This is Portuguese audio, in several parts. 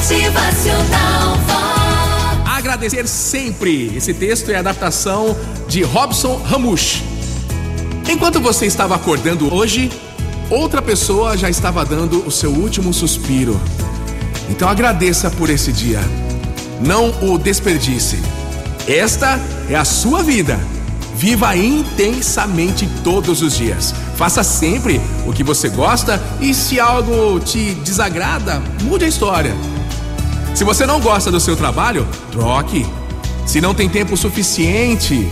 Motivacional Vox. Agradecer sempre. Esse texto é adaptação de Robson Ramush. Enquanto você estava acordando hoje, outra pessoa já estava dando o seu último suspiro. Então agradeça por esse dia. Não o desperdice. Esta é a sua vida. Viva intensamente todos os dias. Faça sempre o que você gosta e se algo te desagrada, mude a história. Se você não gosta do seu trabalho, troque. Se não tem tempo suficiente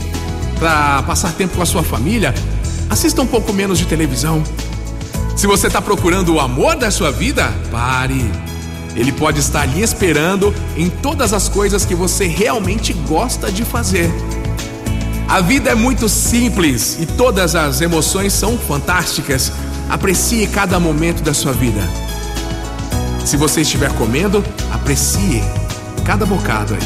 para passar tempo com a sua família, assista um pouco menos de televisão. Se você está procurando o amor da sua vida, pare. Ele pode estar lhe esperando em todas as coisas que você realmente gosta de fazer. A vida é muito simples e todas as emoções são fantásticas. Aprecie cada momento da sua vida. Se você estiver comendo, aprecie cada bocado aí.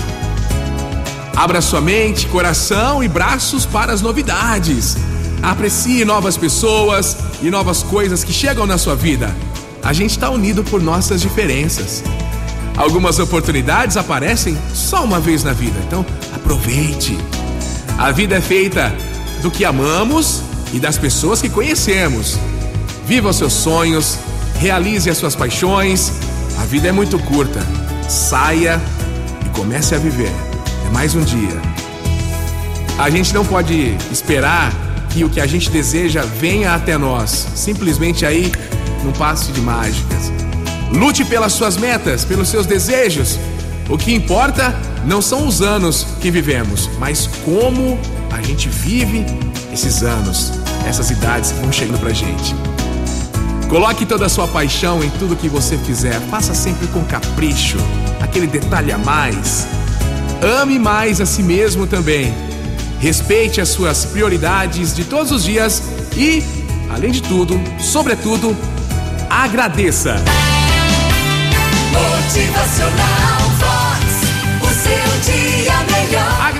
Abra sua mente, coração e braços para as novidades. Aprecie novas pessoas e novas coisas que chegam na sua vida. A gente está unido por nossas diferenças. Algumas oportunidades aparecem só uma vez na vida, então aproveite. A vida é feita do que amamos e das pessoas que conhecemos. Viva os seus sonhos, realize as suas paixões. A vida é muito curta. Saia e comece a viver. É mais um dia. A gente não pode esperar que o que a gente deseja venha até nós, simplesmente aí num passe de mágicas. Lute pelas suas metas, pelos seus desejos. O que importa não são os anos que vivemos, mas como a gente vive esses anos, essas idades que vão chegando pra gente. Coloque toda a sua paixão em tudo que você fizer. Faça sempre com capricho, aquele detalhe a mais. Ame mais a si mesmo também. Respeite as suas prioridades de todos os dias e, além de tudo, sobretudo, agradeça. Motivacional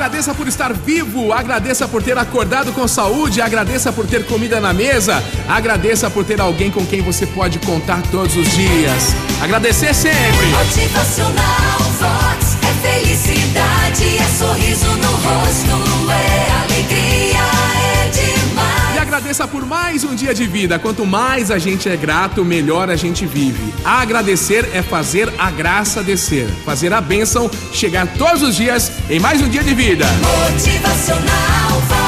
Agradeça por estar vivo, agradeça por ter acordado com saúde, agradeça por ter comida na mesa, agradeça por ter alguém com quem você pode contar todos os dias. Agradecer sempre. Motivacional agradeça por mais um dia de vida. Quanto mais a gente é grato, melhor a gente vive. Agradecer é fazer a graça descer, fazer a bênção chegar todos os dias em mais um dia de vida. Motivacional.